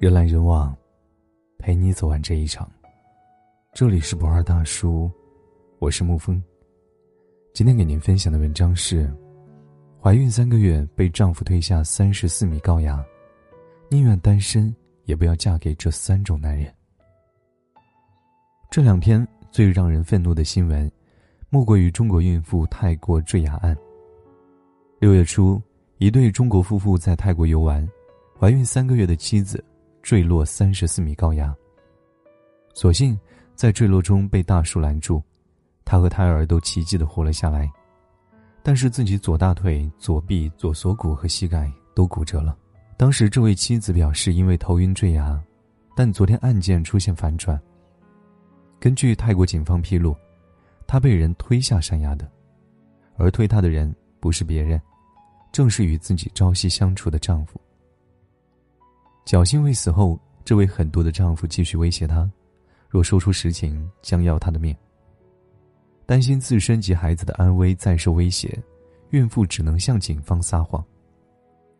人来人往，陪你走完这一场。这里是不二大叔，我是沐风。今天给您分享的文章是：怀孕三个月被丈夫推下三十四米高崖，宁愿单身也不要嫁给这三种男人。这两天最让人愤怒的新闻，莫过于中国孕妇泰国坠崖案。六月初，一对中国夫妇在泰国游玩，怀孕三个月的妻子。坠落三十四米高崖。所幸在坠落中被大树拦住，他和胎儿都奇迹的活了下来，但是自己左大腿、左臂、左锁骨和膝盖都骨折了。当时这位妻子表示，因为头晕坠崖，但昨天案件出现反转。根据泰国警方披露，她被人推下山崖的，而推她的人不是别人，正是与自己朝夕相处的丈夫。侥幸未死后，这位狠毒的丈夫继续威胁她，若说出实情，将要她的命。担心自身及孩子的安危再受威胁，孕妇只能向警方撒谎。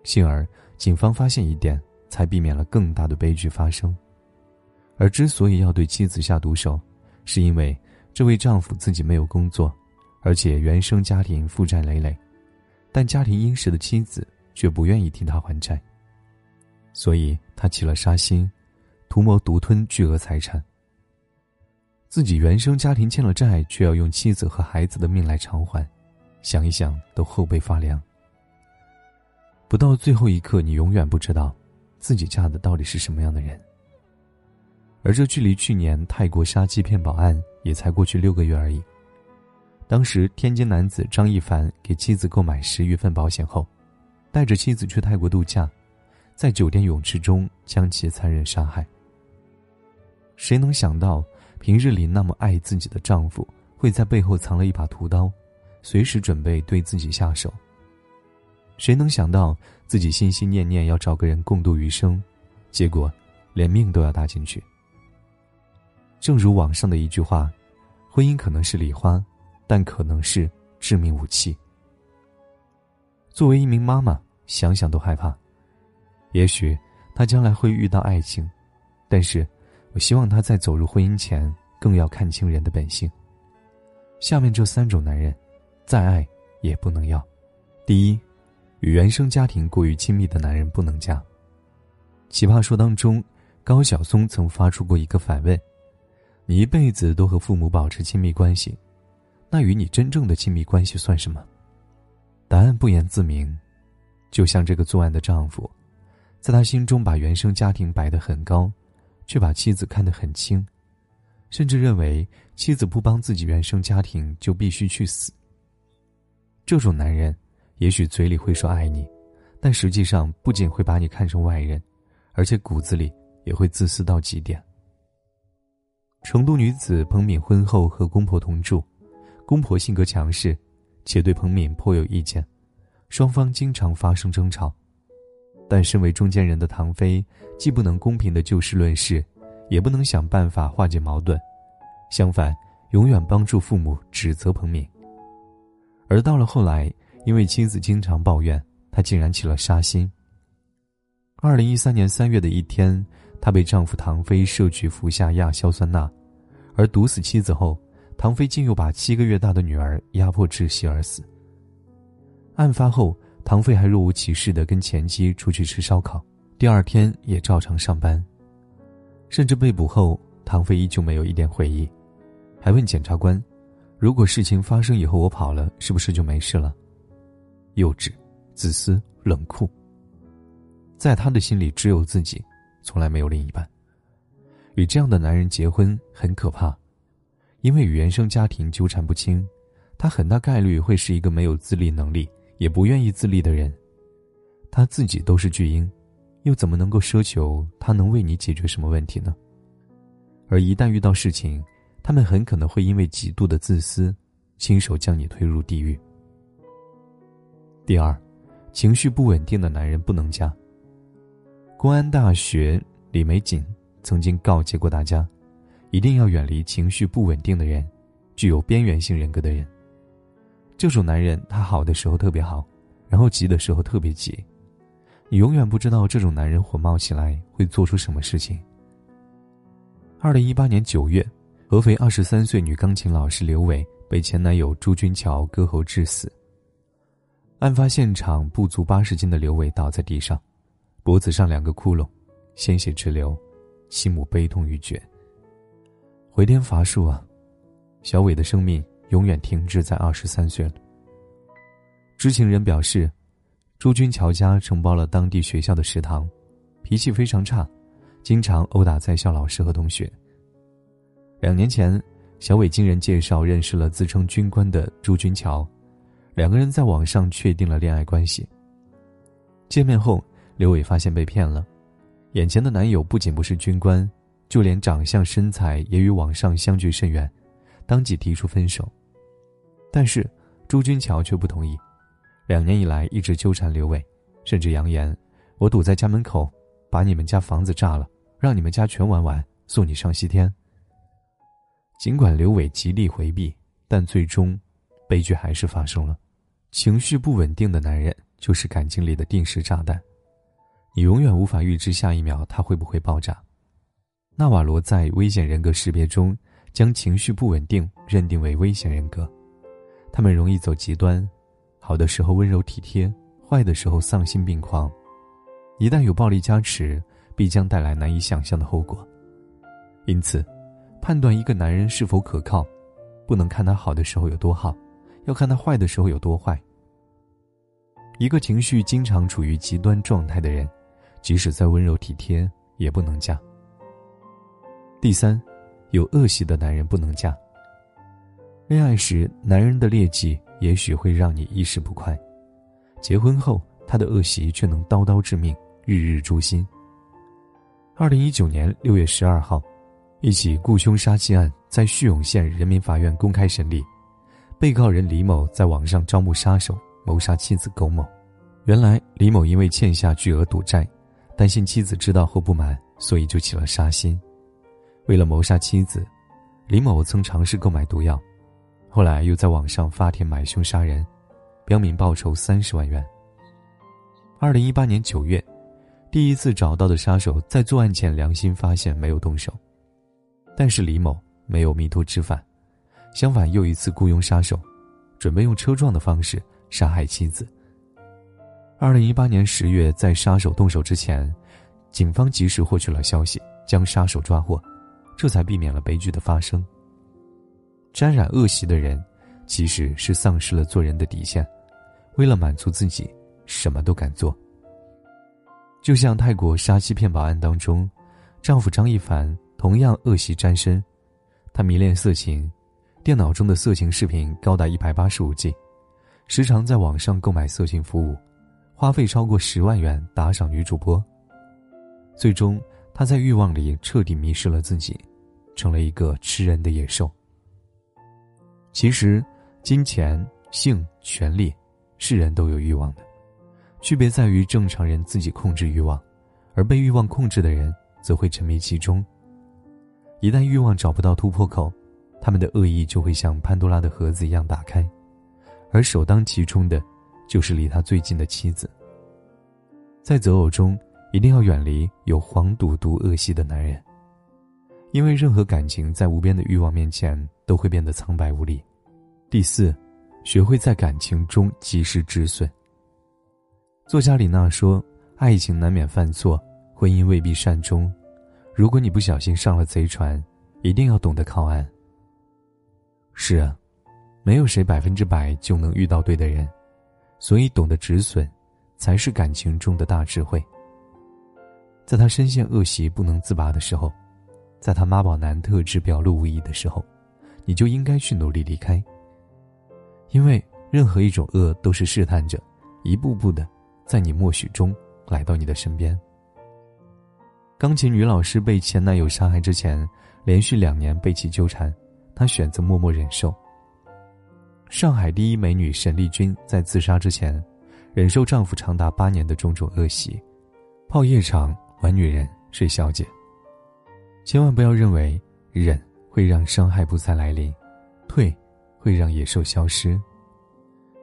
幸而警方发现疑点，才避免了更大的悲剧发生。而之所以要对妻子下毒手，是因为这位丈夫自己没有工作，而且原生家庭负债累累，但家庭殷实的妻子却不愿意替他还债。所以他起了杀心，图谋独吞巨额财产。自己原生家庭欠了债，却要用妻子和孩子的命来偿还，想一想都后背发凉。不到最后一刻，你永远不知道，自己嫁的到底是什么样的人。而这距离去年泰国杀鸡骗保案也才过去六个月而已。当时天津男子张一凡给妻子购买十余份保险后，带着妻子去泰国度假。在酒店泳池中将其残忍杀害。谁能想到，平日里那么爱自己的丈夫，会在背后藏了一把屠刀，随时准备对自己下手？谁能想到，自己心心念念要找个人共度余生，结果连命都要搭进去？正如网上的一句话：“婚姻可能是礼花，但可能是致命武器。”作为一名妈妈，想想都害怕。也许他将来会遇到爱情，但是，我希望他在走入婚姻前更要看清人的本性。下面这三种男人，再爱也不能要。第一，与原生家庭过于亲密的男人不能嫁。奇葩说当中，高晓松曾发出过一个反问：“你一辈子都和父母保持亲密关系，那与你真正的亲密关系算什么？”答案不言自明，就像这个作案的丈夫。在他心中，把原生家庭摆得很高，却把妻子看得很轻，甚至认为妻子不帮自己原生家庭就必须去死。这种男人，也许嘴里会说爱你，但实际上不仅会把你看成外人，而且骨子里也会自私到极点。成都女子彭敏婚后和公婆同住，公婆性格强势，且对彭敏颇有意见，双方经常发生争吵。但身为中间人的唐飞，既不能公平的就事论事，也不能想办法化解矛盾，相反，永远帮助父母指责彭敏。而到了后来，因为妻子经常抱怨，他竟然起了杀心。二零一三年三月的一天，她被丈夫唐飞设局服下亚硝酸钠，而毒死妻子后，唐飞竟又把七个月大的女儿压迫窒息而死。案发后。唐飞还若无其事的跟前妻出去吃烧烤，第二天也照常上班。甚至被捕后，唐飞依旧没有一点悔意，还问检察官：“如果事情发生以后我跑了，是不是就没事了？”幼稚、自私、冷酷。在他的心里，只有自己，从来没有另一半。与这样的男人结婚很可怕，因为与原生家庭纠缠不清，他很大概率会是一个没有自立能力。也不愿意自立的人，他自己都是巨婴，又怎么能够奢求他能为你解决什么问题呢？而一旦遇到事情，他们很可能会因为极度的自私，亲手将你推入地狱。第二，情绪不稳定的男人不能嫁。公安大学李玫瑾曾经告诫过大家，一定要远离情绪不稳定的人，具有边缘性人格的人。这种男人，他好的时候特别好，然后急的时候特别急。你永远不知道这种男人火冒起来会做出什么事情。二零一八年九月，合肥二十三岁女钢琴老师刘伟被前男友朱军桥割喉致死。案发现场，不足八十斤的刘伟倒在地上，脖子上两个窟窿，鲜血直流，其母悲痛欲绝。回天乏术啊，小伟的生命永远停滞在二十三岁了。知情人表示。朱军桥家承包了当地学校的食堂，脾气非常差，经常殴打在校老师和同学。两年前，小伟经人介绍认识了自称军官的朱军桥，两个人在网上确定了恋爱关系。见面后，刘伟发现被骗了，眼前的男友不仅不是军官，就连长相身材也与网上相距甚远，当即提出分手。但是朱军桥却不同意。两年以来一直纠缠刘伟，甚至扬言：“我堵在家门口，把你们家房子炸了，让你们家全玩完，送你上西天。”尽管刘伟极力回避，但最终，悲剧还是发生了。情绪不稳定的男人就是感情里的定时炸弹，你永远无法预知下一秒他会不会爆炸。纳瓦罗在危险人格识别中将情绪不稳定认定为危险人格，他们容易走极端。好的时候温柔体贴，坏的时候丧心病狂，一旦有暴力加持，必将带来难以想象的后果。因此，判断一个男人是否可靠，不能看他好的时候有多好，要看他坏的时候有多坏。一个情绪经常处于极端状态的人，即使再温柔体贴，也不能嫁。第三，有恶习的男人不能嫁。恋爱时，男人的劣迹。也许会让你一时不快，结婚后他的恶习却能刀刀致命，日日诛心。二零一九年六月十二号，一起雇凶杀妻案在叙永县人民法院公开审理，被告人李某在网上招募杀手谋杀妻子苟某。原来李某因为欠下巨额赌债，担心妻子知道后不满，所以就起了杀心。为了谋杀妻子，李某曾尝试购买毒药。后来又在网上发帖买凶杀人，标明报酬三十万元。二零一八年九月，第一次找到的杀手在作案前良心发现没有动手，但是李某没有迷途知返，相反又一次雇佣杀手，准备用车撞的方式杀害妻子。二零一八年十月，在杀手动手之前，警方及时获取了消息，将杀手抓获，这才避免了悲剧的发生。沾染恶习的人，其实是丧失了做人的底线，为了满足自己，什么都敢做。就像泰国杀妻骗保案当中，丈夫张一凡同样恶习沾身，他迷恋色情，电脑中的色情视频高达一百八十五 G，时常在网上购买色情服务，花费超过十万元打赏女主播。最终，他在欲望里彻底迷失了自己，成了一个吃人的野兽。其实，金钱、性、权力，是人都有欲望的，区别在于正常人自己控制欲望，而被欲望控制的人则会沉迷其中。一旦欲望找不到突破口，他们的恶意就会像潘多拉的盒子一样打开，而首当其冲的，就是离他最近的妻子。在择偶中，一定要远离有黄赌毒恶习的男人。因为任何感情在无边的欲望面前都会变得苍白无力。第四，学会在感情中及时止损。作家李娜说：“爱情难免犯错，婚姻未必善终。如果你不小心上了贼船，一定要懂得靠岸。”是啊，没有谁百分之百就能遇到对的人，所以懂得止损，才是感情中的大智慧。在他深陷恶习不能自拔的时候。在他妈宝男特质表露无遗的时候，你就应该去努力离开。因为任何一种恶都是试探着，一步步的，在你默许中来到你的身边。钢琴女老师被前男友杀害之前，连续两年被其纠缠，她选择默默忍受。上海第一美女沈丽君在自杀之前，忍受丈夫长达八年的种种恶习，泡夜场、玩女人、睡小姐。千万不要认为忍会让伤害不再来临，退会让野兽消失。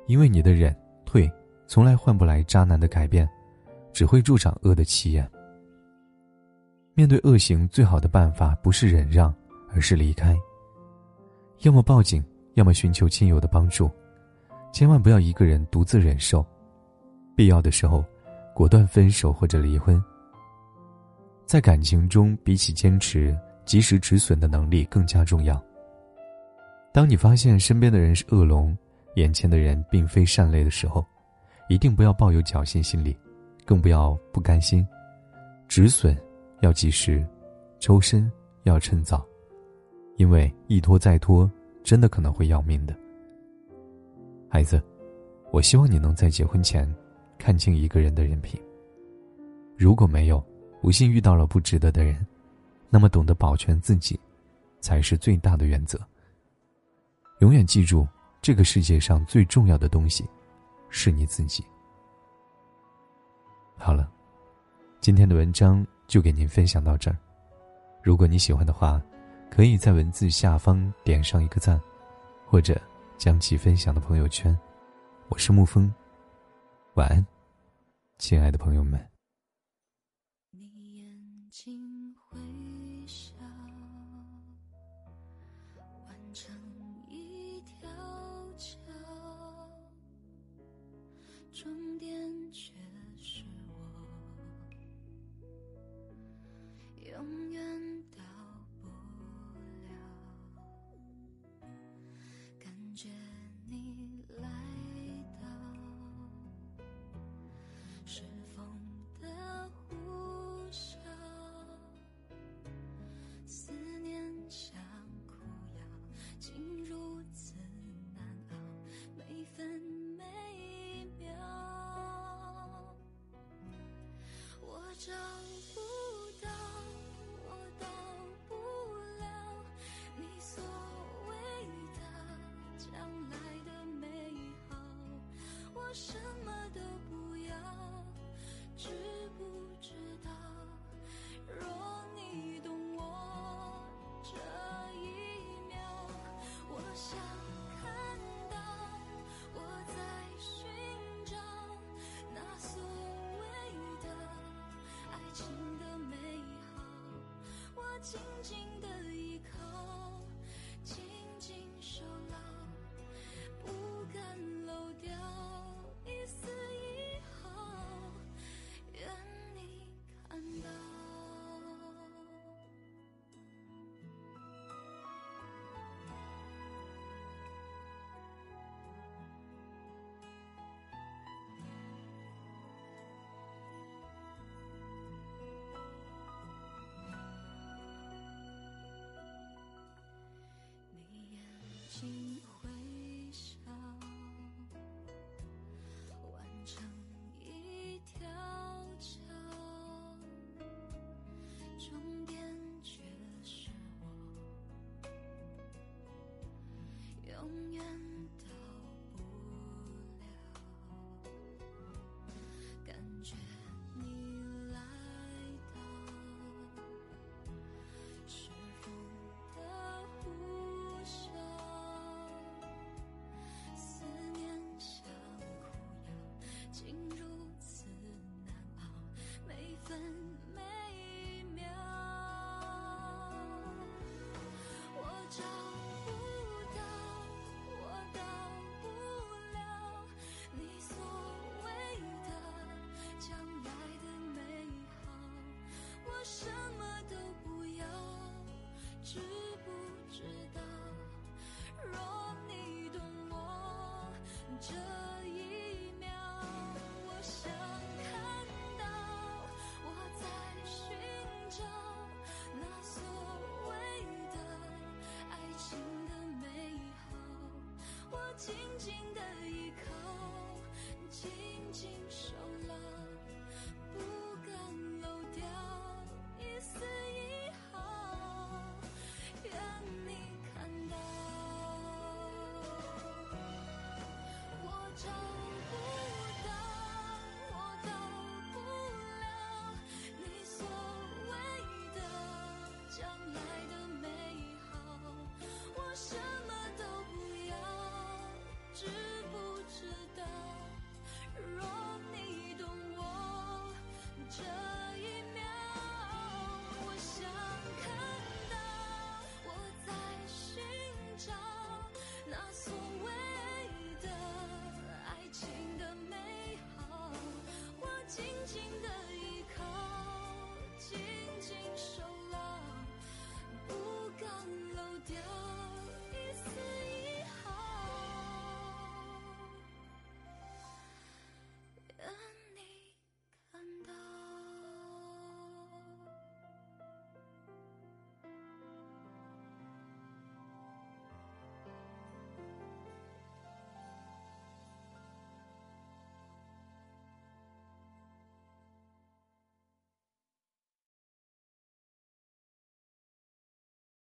因为你的忍退从来换不来渣男的改变，只会助长恶的气焰。面对恶行，最好的办法不是忍让，而是离开。要么报警，要么寻求亲友的帮助，千万不要一个人独自忍受。必要的时候，果断分手或者离婚。在感情中，比起坚持，及时止损的能力更加重要。当你发现身边的人是恶龙，眼前的人并非善类的时候，一定不要抱有侥幸心理，更不要不甘心。止损要及时，抽身要趁早，因为一拖再拖，真的可能会要命的。孩子，我希望你能在结婚前看清一个人的人品。如果没有，不幸遇到了不值得的人，那么懂得保全自己，才是最大的原则。永远记住，这个世界上最重要的东西，是你自己。好了，今天的文章就给您分享到这儿。如果你喜欢的话，可以在文字下方点上一个赞，或者将其分享到朋友圈。我是沐风，晚安，亲爱的朋友们。情。